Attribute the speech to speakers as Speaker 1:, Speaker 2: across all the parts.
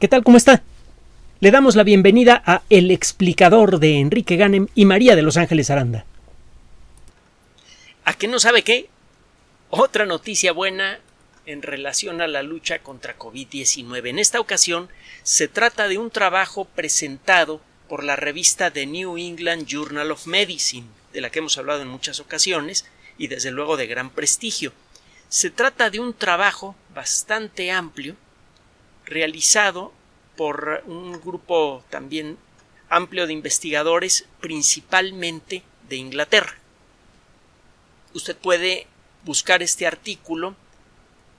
Speaker 1: ¿Qué tal? ¿Cómo está? Le damos la bienvenida a El explicador de Enrique Ganem y María de Los Ángeles Aranda. ¿A qué no sabe qué? Otra noticia buena en relación a la lucha contra COVID-19. En esta ocasión se trata de un trabajo presentado por la revista The New England Journal of Medicine, de la que hemos hablado en muchas ocasiones y desde luego de gran prestigio. Se trata de un trabajo bastante amplio realizado por un grupo también amplio de investigadores, principalmente de Inglaterra. Usted puede buscar este artículo,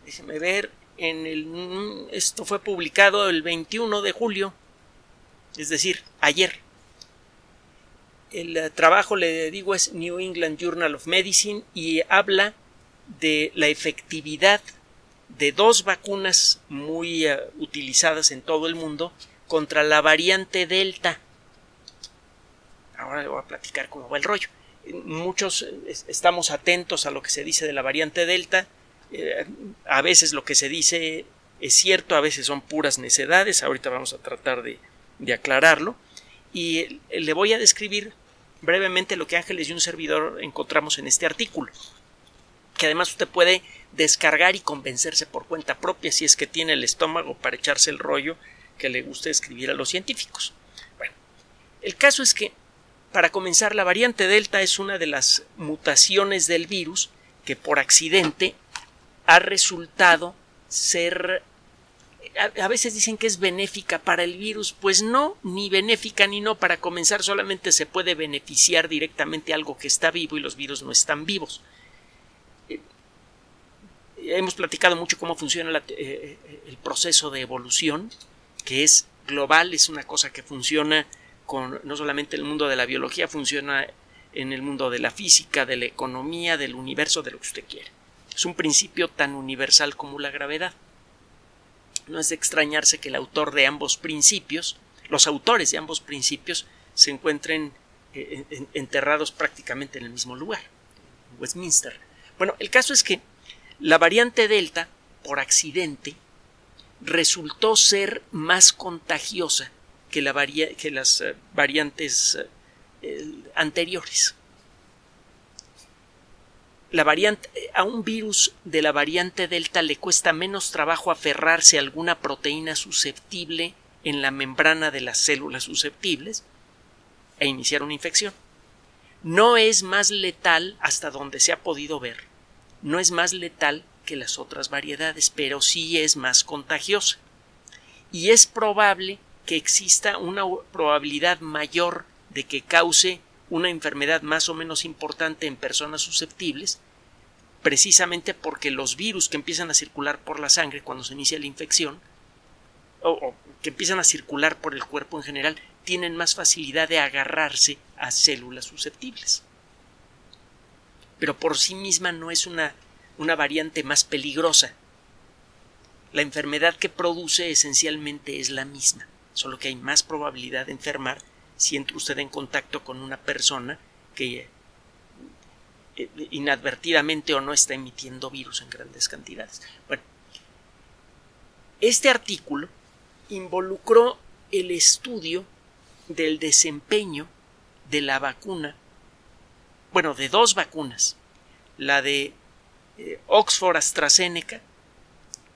Speaker 1: déjeme ver, en el, esto fue publicado el 21 de julio, es decir, ayer. El eh, trabajo, le digo, es New England Journal of Medicine y habla de la efectividad de dos vacunas muy uh, utilizadas en todo el mundo contra la variante Delta. Ahora le voy a platicar cómo va el rollo. Muchos eh, estamos atentos a lo que se dice de la variante Delta. Eh, a veces lo que se dice es cierto, a veces son puras necedades. Ahorita vamos a tratar de, de aclararlo. Y le voy a describir brevemente lo que Ángeles y un servidor encontramos en este artículo que además usted puede descargar y convencerse por cuenta propia si es que tiene el estómago para echarse el rollo que le guste escribir a los científicos. Bueno, el caso es que, para comenzar, la variante Delta es una de las mutaciones del virus que por accidente ha resultado ser a, veces dicen que es benéfica para el virus, pues no, ni benéfica ni no. Para comenzar, solamente se puede beneficiar directamente algo que está vivo y los virus no están vivos hemos platicado mucho cómo funciona eh, eh, el proceso de evolución, que es global, es una cosa que funciona con no solamente el mundo de la biología, funciona en el mundo de la física, de la economía, del universo, de lo que usted quiera. Es un principio tan universal como la gravedad. No es de extrañarse que el autor de ambos principios, los autores de ambos principios, se encuentren eh, enterrados prácticamente en el mismo lugar, en Westminster. Bueno, el caso es que la variante Delta, por accidente, resultó ser más contagiosa que, las eh, variantes eh, anteriores. La variante, a un virus de la variante Delta le cuesta menos trabajo aferrarse a alguna proteína susceptible en la membrana de las células susceptibles e iniciar una infección. No es más letal hasta donde se ha podido ver no es más letal que las otras variedades, pero sí es más contagiosa. Y es probable que exista una probabilidad mayor de que cause una enfermedad más o menos importante en personas susceptibles, precisamente porque los virus que empiezan a circular por la sangre cuando se inicia la infección, o, que empiezan a circular por el cuerpo en general, tienen más facilidad de agarrarse a células susceptibles pero por sí misma no es una, una variante más peligrosa. La enfermedad que produce esencialmente es la misma, solo que hay más probabilidad de enfermar si entra usted en contacto con una persona que eh, inadvertidamente o no está emitiendo virus en grandes cantidades. Bueno, este artículo involucró el estudio del desempeño de la vacuna bueno, de dos vacunas, la de eh, Oxford AstraZeneca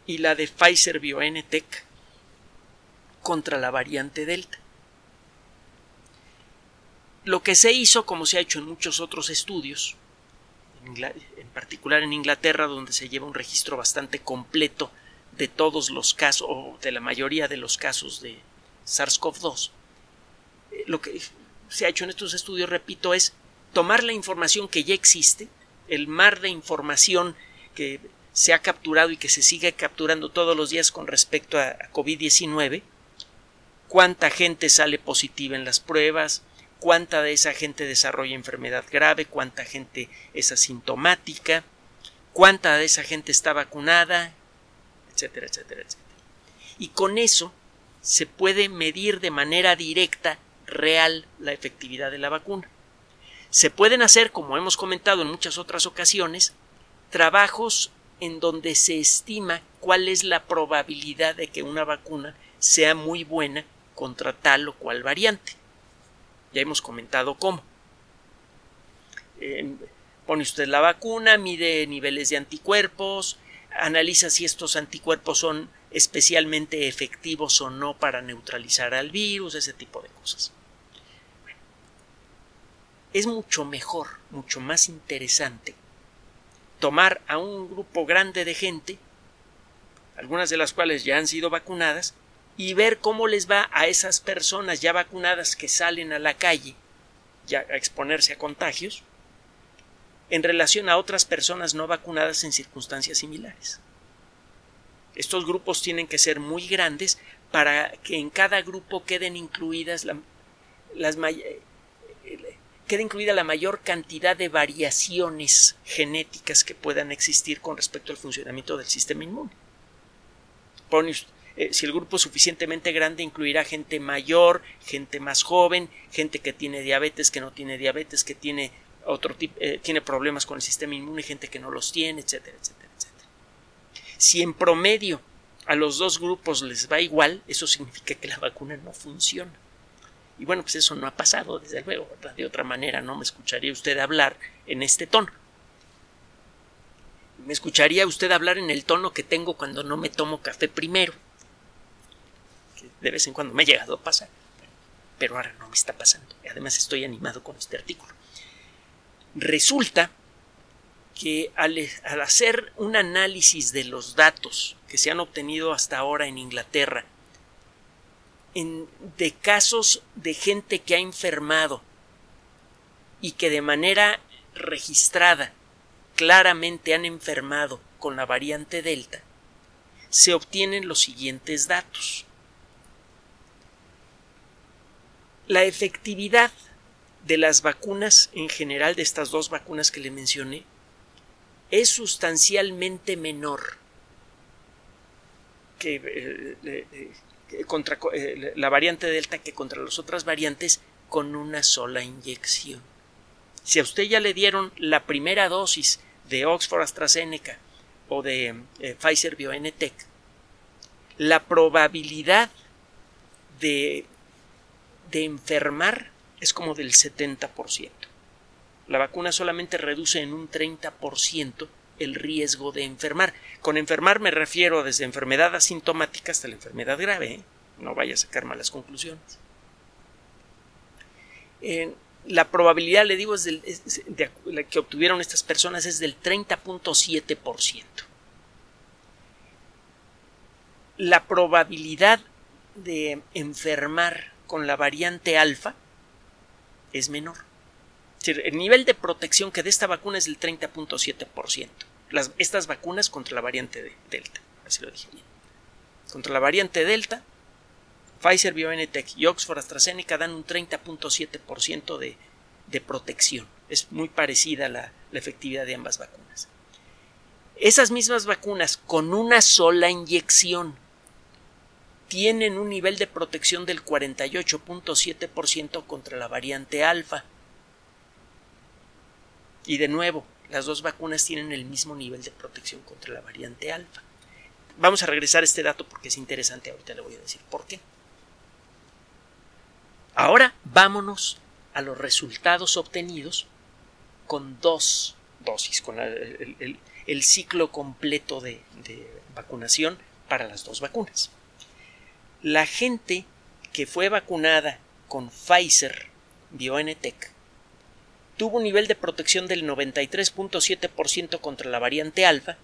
Speaker 1: y la de Pfizer BioNTech contra la variante Delta. Lo que se hizo, como se ha hecho en muchos otros estudios, en particular en Inglaterra, donde se lleva un registro bastante completo de todos los casos, o de la mayoría de los casos de SARS-CoV-2, eh, lo que se ha hecho en estos estudios, repito, es tomar la información que ya existe, el mar de información que se ha capturado y que se sigue capturando todos los días con respecto a COVID-19, cuánta gente sale positiva en las pruebas, cuánta de esa gente desarrolla enfermedad grave, cuánta gente es asintomática, cuánta de esa gente está vacunada, etcétera, etcétera, etcétera. Y con eso se puede medir de manera directa, real, la efectividad de la vacuna. Se pueden hacer, como hemos comentado en muchas otras ocasiones, trabajos en donde se estima cuál es la probabilidad de que una vacuna sea muy buena contra tal o cual variante. Ya hemos comentado cómo. Eh, pone usted la vacuna, mide niveles de anticuerpos, analiza si estos anticuerpos son especialmente efectivos o no para neutralizar al virus, ese tipo de cosas. Es mucho mejor, mucho más interesante tomar a un grupo grande de gente, algunas de las cuales ya han sido vacunadas, y ver cómo les va a esas personas ya vacunadas que salen a la calle ya a exponerse a contagios en relación a otras personas no vacunadas en circunstancias similares. Estos grupos tienen que ser muy grandes para que en cada grupo queden incluidas las quede incluida la mayor cantidad de variaciones genéticas que puedan existir con respecto al funcionamiento del sistema inmune. Eh, si el grupo es suficientemente grande, incluirá gente mayor, gente más joven, gente que tiene diabetes, que no tiene diabetes, que tiene otro tipo, eh, tiene problemas con el sistema inmune, gente que no los tiene, etcétera, etcétera, etcétera. Si en promedio a los dos grupos les va igual, eso significa que la vacuna no funciona. Y bueno, pues eso no ha pasado, desde luego, De otra manera no me escucharía usted hablar en este tono. Me escucharía usted hablar en el tono que tengo cuando no me tomo café primero. De vez en cuando me ha llegado a pasar. Pero ahora no me está pasando. Además estoy animado con este artículo. Resulta que al, hacer un análisis de los datos que se han obtenido hasta ahora en Inglaterra, de casos de gente que ha enfermado y que de manera registrada claramente han enfermado con la variante Delta, se obtienen los siguientes datos. La efectividad de las vacunas en general, de estas dos vacunas que le mencioné, es sustancialmente menor que, eh, eh, contra eh, la variante Delta que contra las otras variantes con una sola inyección. Si a usted ya le dieron la primera dosis de Oxford AstraZeneca o de Pfizer BioNTech, la probabilidad de, de enfermar es como del 70%. La vacuna solamente reduce en un 30% el riesgo de enfermar. Con enfermar me refiero desde enfermedad asintomática hasta la enfermedad grave. ¿eh? No vaya a sacar malas conclusiones. la probabilidad, le digo, es de, la que obtuvieron estas personas es del 30.7%. La probabilidad de enfermar con la variante alfa es menor. el nivel de protección que de esta vacuna es del 30.7%. Estas vacunas contra la variante de Delta, así lo dije bien. Contra la variante Delta, Pfizer, BioNTech y Oxford AstraZeneca dan un 30.7% de, de protección. Es muy parecida la, la efectividad de ambas vacunas. Esas mismas vacunas con una sola inyección tienen un nivel de protección del 48.7% contra la variante alfa. Y de nuevo, las dos vacunas tienen el mismo nivel de protección contra la variante alfa. Vamos a regresar a este dato porque es interesante, ahorita le voy a decir por qué. Ahora vámonos a los resultados obtenidos con dos dosis, con el, ciclo completo de vacunación para las dos vacunas la gente que fue vacunada con Pfizer BioNTech tuvo un nivel de protección del 93.7% contra la variante alfa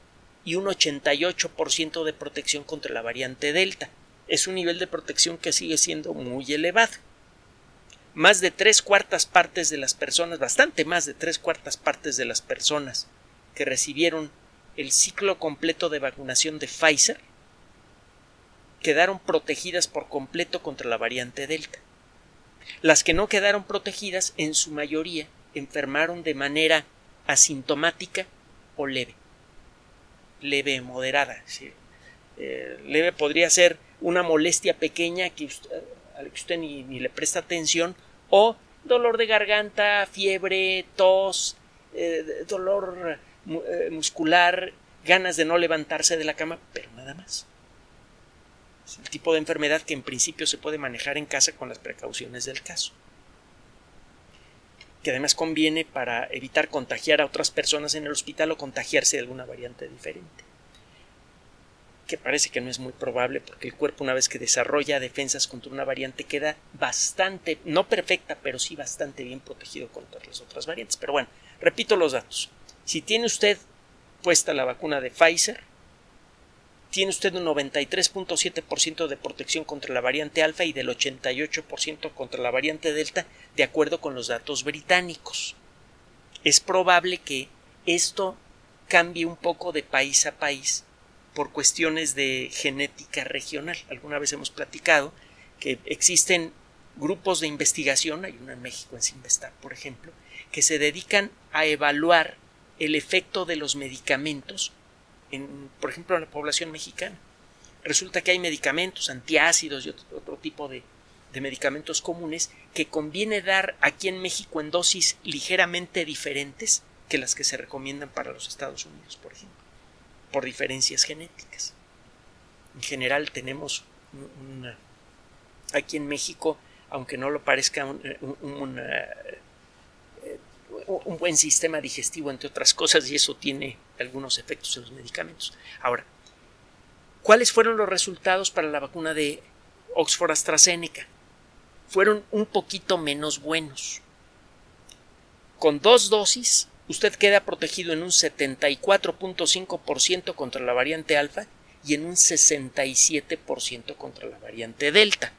Speaker 1: y un 88% de protección contra la variante delta. Es un nivel de protección que sigue siendo muy elevado. Más de tres cuartas partes de las personas, bastante más de tres cuartas partes de las personas que recibieron el ciclo completo de vacunación de Pfizer quedaron protegidas por completo contra la variante Delta. Las que no quedaron protegidas, en su mayoría, enfermaron de manera asintomática o leve. Leve moderada. Eh, leve podría ser una molestia pequeña que usted, a la que usted ni, le presta atención o dolor de garganta, fiebre, tos, eh, dolor eh, muscular, ganas de no levantarse de la cama, pero nada más. Es el tipo de enfermedad que en principio se puede manejar en casa con las precauciones del caso. Que además conviene para evitar contagiar a otras personas en el hospital o contagiarse de alguna variante diferente. Que parece que no es muy probable porque el cuerpo una vez que desarrolla defensas contra una variante queda bastante, no perfecta, pero sí bastante bien protegido contra las otras variantes. Pero bueno, repito los datos. Si tiene usted puesta la vacuna de Pfizer, tiene usted un 93.7% de protección contra la variante alfa y del 88% contra la variante delta, de acuerdo con los datos británicos. Es probable que esto cambie un poco de país a país por cuestiones de genética regional. Alguna vez hemos platicado que existen grupos de investigación, hay uno en México en Sinvestar, por ejemplo, que se dedican a evaluar el efecto de los medicamentos en, por ejemplo, en la población mexicana. Resulta que hay medicamentos, antiácidos y otro, tipo de, medicamentos comunes que conviene dar aquí en México en dosis ligeramente diferentes que las que se recomiendan para los Estados Unidos, por ejemplo, por diferencias genéticas. En general tenemos una, aquí en México, aunque no lo parezca, un, una, un buen sistema digestivo, entre otras cosas, y eso tiene algunos efectos en los medicamentos. Ahora, ¿cuáles fueron los resultados para la vacuna de Oxford AstraZeneca? Fueron un poquito menos buenos. Con dos dosis, usted queda protegido en un 74.5% contra la variante alfa y en un 67% contra la variante delta.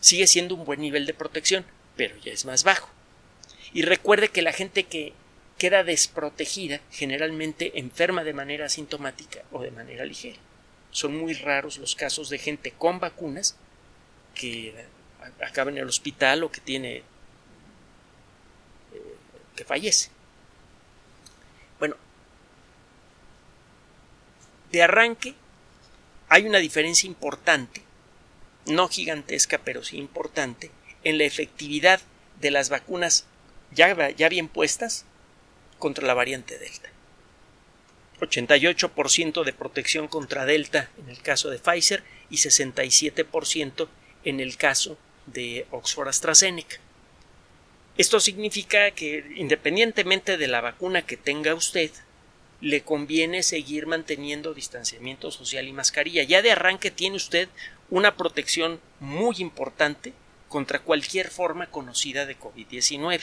Speaker 1: Sigue siendo un buen nivel de protección, pero ya es más bajo. Y recuerde que la gente que queda desprotegida generalmente enferma de manera asintomática o de manera ligera. Son muy raros los casos de gente con vacunas que acaba en el hospital o que tiene eh, que fallece. Bueno, de arranque hay una diferencia importante, no gigantesca, pero sí importante, en la efectividad de las vacunas ya, bien puestas contra la variante Delta. 88% de protección contra Delta en el caso de Pfizer y 67% en el caso de Oxford AstraZeneca. Esto significa que independientemente de la vacuna que tenga usted, le conviene seguir manteniendo distanciamiento social y mascarilla. Ya de arranque tiene usted una protección muy importante contra cualquier forma conocida de COVID-19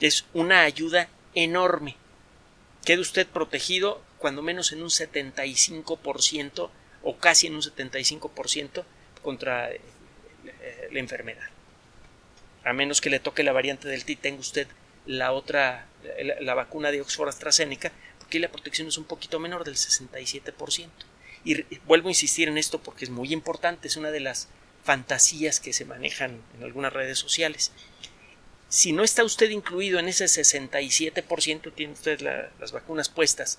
Speaker 1: es una ayuda enorme. Quede usted protegido cuando menos en un 75% o casi en un 75% contra eh, la enfermedad. A menos que le toque la variante del T, tenga usted la otra, la, vacuna de Oxford AstraZeneca, porque la protección es un poquito menor del 67%. Y vuelvo a insistir en esto porque es muy importante, es una de las fantasías que se manejan en algunas redes sociales si no está usted incluido en ese 67%, tiene usted las vacunas puestas,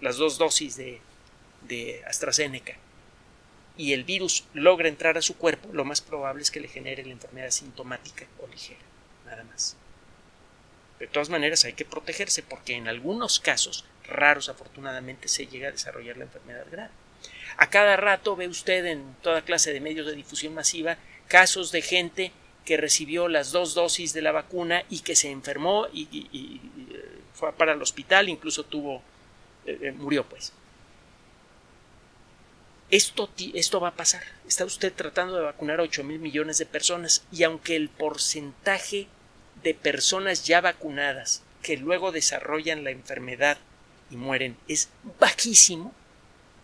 Speaker 1: las dos dosis de, AstraZeneca, y el virus logra entrar a su cuerpo, lo más probable es que le genere la enfermedad sintomática o ligera, nada más. De todas maneras hay que protegerse porque en algunos casos, raros afortunadamente, se llega a desarrollar la enfermedad grave. A cada rato ve usted en toda clase de medios de difusión masiva casos de gente que recibió las dos dosis de la vacuna y que se enfermó y, fue para el hospital, incluso tuvo, eh, eh, murió pues. Esto, esto va a pasar. Está usted tratando de vacunar a 8 mil millones de personas y aunque el porcentaje de personas ya vacunadas que luego desarrollan la enfermedad y mueren es bajísimo,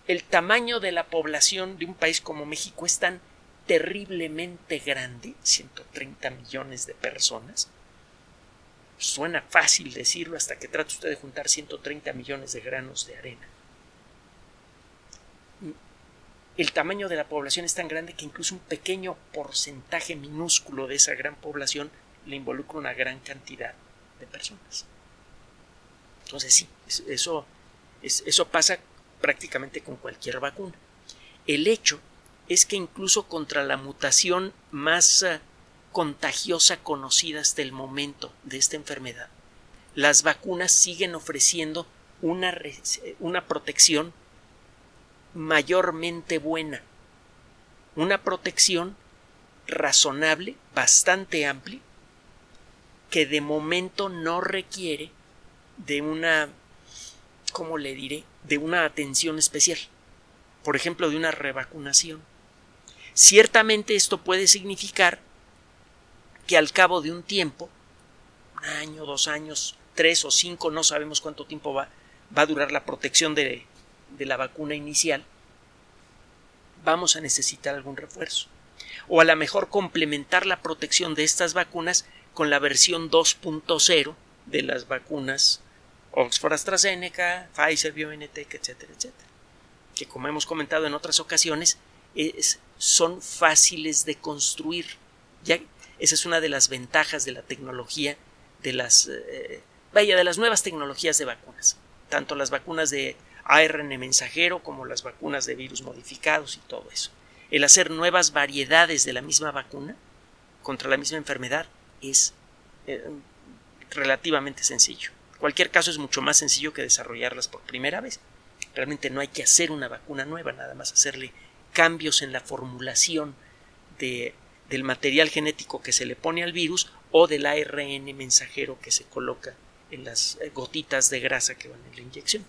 Speaker 1: el tamaño de la población de un país como México es tan terriblemente grande, 130 millones de personas. Suena fácil decirlo hasta que trate usted de juntar 130 millones de granos de arena. El tamaño de la población es tan grande que incluso un pequeño porcentaje minúsculo de esa gran población le involucra una gran cantidad de personas. Entonces sí, eso, eso pasa prácticamente con cualquier vacuna. El hecho es que incluso contra la mutación más eh, contagiosa conocida hasta el momento de esta enfermedad, las vacunas siguen ofreciendo una, una protección mayormente buena. Una protección razonable, bastante amplia, que de momento no requiere de una, ¿cómo le diré?, de una atención especial. Por ejemplo, de una revacunación. Ciertamente esto puede significar que al cabo de un tiempo, un año, dos años, tres o cinco, no sabemos cuánto tiempo va, va a durar la protección de, de la vacuna inicial, vamos a necesitar algún refuerzo. O a lo mejor complementar la protección de estas vacunas con la versión 2.0 de las vacunas Oxford AstraZeneca, Pfizer, BioNTech, etcétera, etcétera. Que como hemos comentado en otras ocasiones, son fáciles de construir. Ya, esa es una de las ventajas de la tecnología, de las, eh, vaya, de las nuevas tecnologías de vacunas. Tanto las vacunas de ARN mensajero como las vacunas de virus modificados y todo eso. El hacer nuevas variedades de la misma vacuna contra la misma enfermedad es eh, relativamente sencillo. En cualquier caso es mucho más sencillo que desarrollarlas por primera vez. Realmente no hay que hacer una vacuna nueva, nada más hacerle cambios en la formulación de, del material genético que se le pone al virus o del ARN mensajero que se coloca en las eh, gotitas de grasa que van en la inyección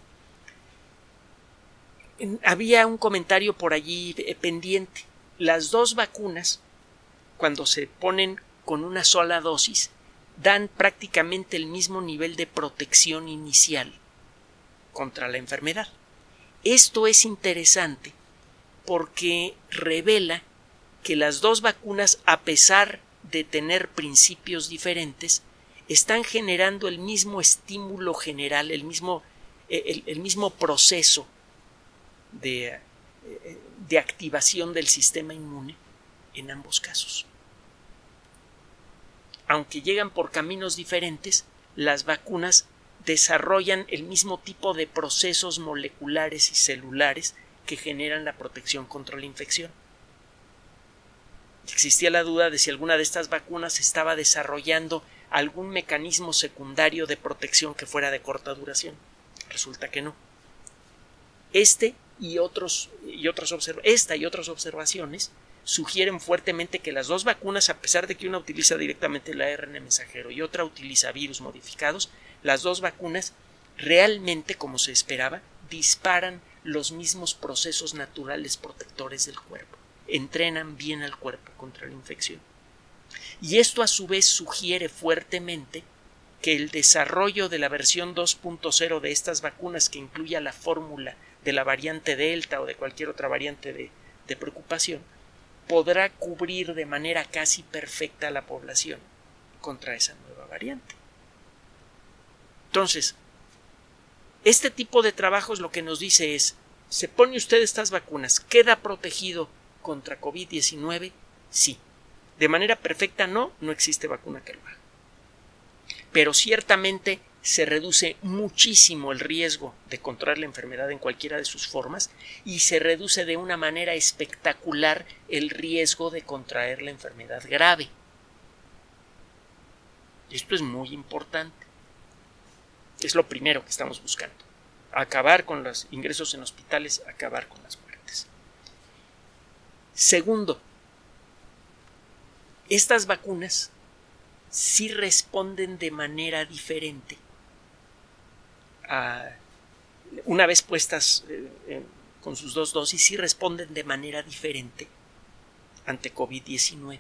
Speaker 1: había un comentario por allí eh, pendiente. Las dos vacunas, cuando se ponen con una sola dosis, dan prácticamente el mismo nivel de protección inicial contra la enfermedad. Esto es interesante porque revela que las dos vacunas, a pesar de tener principios diferentes, están generando el mismo estímulo general, el mismo, eh, el mismo proceso de, de activación del sistema inmune en ambos casos. Aunque llegan por caminos diferentes, las vacunas desarrollan el mismo tipo de procesos moleculares y celulares que generan la protección contra la infección. Existía la duda de si alguna de estas vacunas estaba desarrollando algún mecanismo secundario de protección que fuera de corta duración. Resulta que no. Este y otros y esta y otras observaciones sugieren fuertemente que las dos vacunas, a pesar de que una utiliza directamente el ARN mensajero y otra utiliza virus modificados, las dos vacunas realmente, como se esperaba, disparan los mismos procesos naturales protectores del cuerpo, entrenan bien al cuerpo contra la infección. Y esto a su vez sugiere fuertemente que el desarrollo de la versión 2.0 de estas vacunas que incluya la fórmula de la variante Delta o de cualquier otra variante de, preocupación, podrá cubrir de manera casi perfecta a la población contra esa nueva variante. Entonces, este tipo de trabajos lo que nos dice es, ¿se pone usted estas vacunas? ¿Queda protegido contra COVID-19? Sí. De manera perfecta no, no existe vacuna que lo haga. Pero ciertamente se reduce muchísimo el riesgo de contraer la enfermedad en cualquiera de sus formas y se reduce de una manera espectacular el riesgo de contraer la enfermedad grave. Esto es muy importante. Es lo primero que estamos buscando. Acabar con los ingresos en hospitales, acabar con las muertes. Segundo, estas vacunas sí responden de manera diferente una vez puestas eh, con sus dos dosis, sí responden de manera diferente ante COVID-19.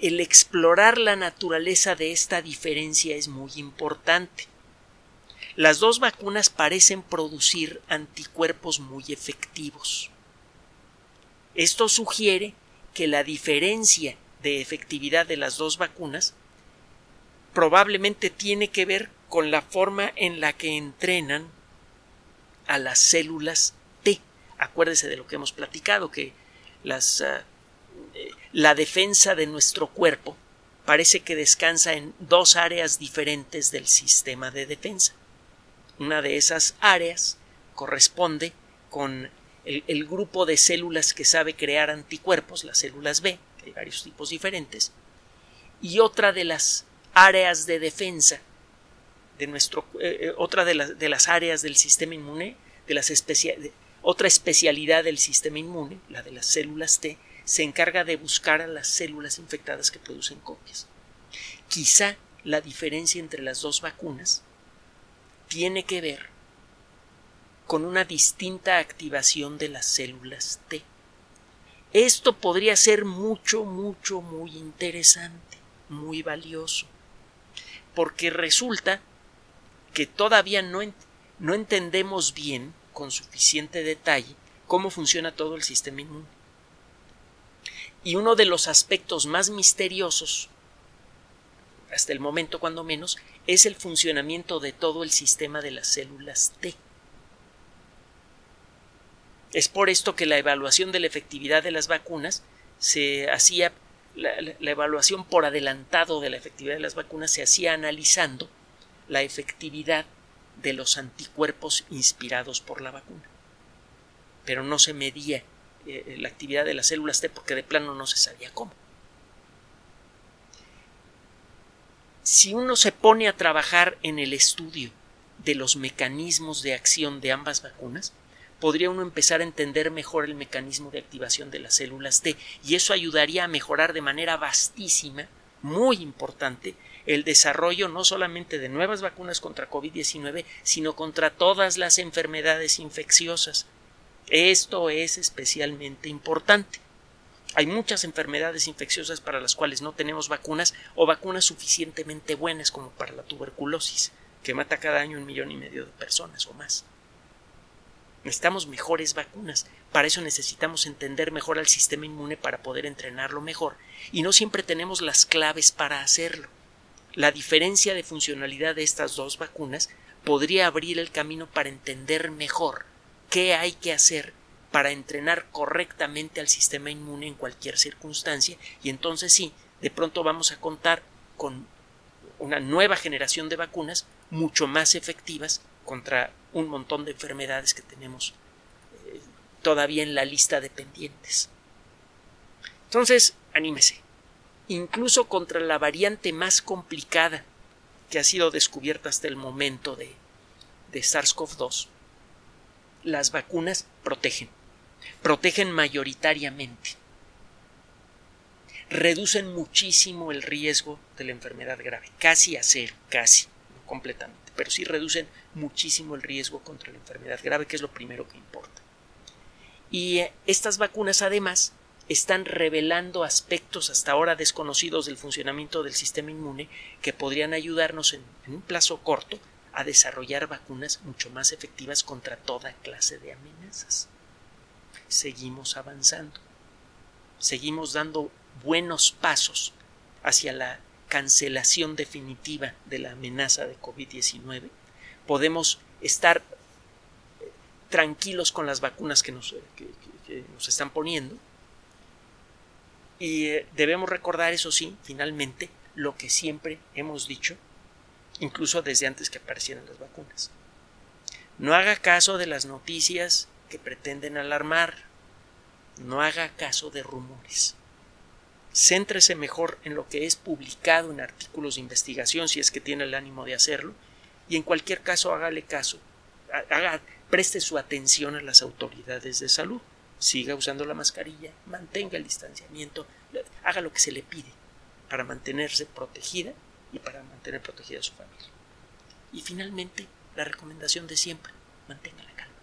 Speaker 1: El explorar la naturaleza de esta diferencia es muy importante. Las dos vacunas parecen producir anticuerpos muy efectivos. Esto sugiere que la diferencia de efectividad de las dos vacunas probablemente tiene que ver con la forma en la que entrenan a las células T. Acuérdese de lo que hemos platicado, que las, ah, la defensa de nuestro cuerpo parece que descansa en dos áreas diferentes del sistema de defensa. Una de esas áreas corresponde con el, grupo de células que sabe crear anticuerpos, las células B, que hay varios tipos diferentes, y otra de las áreas de defensa de nuestro, eh, eh, otra de de las áreas del sistema inmune de las otra especialidad del sistema inmune, la de las células T, se encarga de buscar a las células infectadas que producen copias. Quizá la diferencia entre las dos vacunas tiene que ver con una distinta activación de las células T. Esto podría ser mucho, mucho, muy interesante, muy valioso, porque resulta que todavía no, no entendemos bien, con suficiente detalle, cómo funciona todo el sistema inmune. Y uno de los aspectos más misteriosos, hasta el momento cuando menos, es el funcionamiento de todo el sistema de las células T. Es por esto que la evaluación de la efectividad de las vacunas se hacía, la, evaluación por adelantado de la efectividad de las vacunas se hacía analizando la efectividad de los anticuerpos inspirados por la vacuna. Pero no se medía eh, la actividad de las células T porque de plano no se sabía cómo. Si uno se pone a trabajar en el estudio de los mecanismos de acción de ambas vacunas, podría uno empezar a entender mejor el mecanismo de activación de las células T y eso ayudaría a mejorar de manera vastísima, muy importante, el desarrollo no solamente de nuevas vacunas contra COVID-19, sino contra todas las enfermedades infecciosas. Esto es especialmente importante. Hay muchas enfermedades infecciosas para las cuales no tenemos vacunas o vacunas suficientemente buenas como para la tuberculosis, que mata cada año un millón y medio de personas o más. Necesitamos mejores vacunas. Para eso necesitamos entender mejor al sistema inmune para poder entrenarlo mejor. Y no siempre tenemos las claves para hacerlo. La diferencia de funcionalidad de estas dos vacunas podría abrir el camino para entender mejor qué hay que hacer para entrenar correctamente al sistema inmune en cualquier circunstancia y entonces sí, de pronto vamos a contar con una nueva generación de vacunas mucho más efectivas contra un montón de enfermedades que tenemos eh, todavía en la lista de pendientes. Entonces, anímese. Incluso contra la variante más complicada que ha sido descubierta hasta el momento de, de SARS-CoV-2, las vacunas protegen. Protegen mayoritariamente. Reducen muchísimo el riesgo de la enfermedad grave, casi a cero, casi, completamente pero sí reducen muchísimo el riesgo contra la enfermedad grave, que es lo primero que importa. Y eh, estas vacunas además están revelando aspectos hasta ahora desconocidos del funcionamiento del sistema inmune que podrían ayudarnos en, un plazo corto a desarrollar vacunas mucho más efectivas contra toda clase de amenazas. Seguimos avanzando, seguimos dando buenos pasos hacia la cancelación definitiva de la amenaza de COVID-19, podemos estar eh, tranquilos con las vacunas que nos, nos están poniendo. Y eh, debemos recordar, eso sí, finalmente, lo que siempre hemos dicho, incluso desde antes que aparecieran las vacunas. No haga caso de las noticias que pretenden alarmar. No haga caso de rumores céntrese mejor en lo que es publicado en artículos de investigación, si es que tiene el ánimo de hacerlo, y en cualquier caso hágale caso, haga, preste su atención a las autoridades de salud, siga usando la mascarilla, mantenga el distanciamiento, haga lo que se le pide para mantenerse protegida y para mantener protegida su familia. Y finalmente, la recomendación de siempre, mantenga la calma.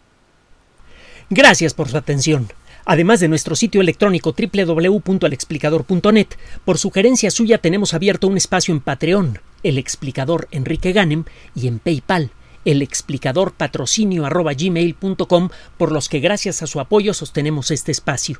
Speaker 2: Gracias por su atención además de nuestro sitio electrónico www.alexplicador.net. Por sugerencia suya tenemos abierto un espacio en Patreon, el explicador Enrique Ganem, y en PayPal, el explicador patrocinio por los que gracias a su apoyo sostenemos este espacio.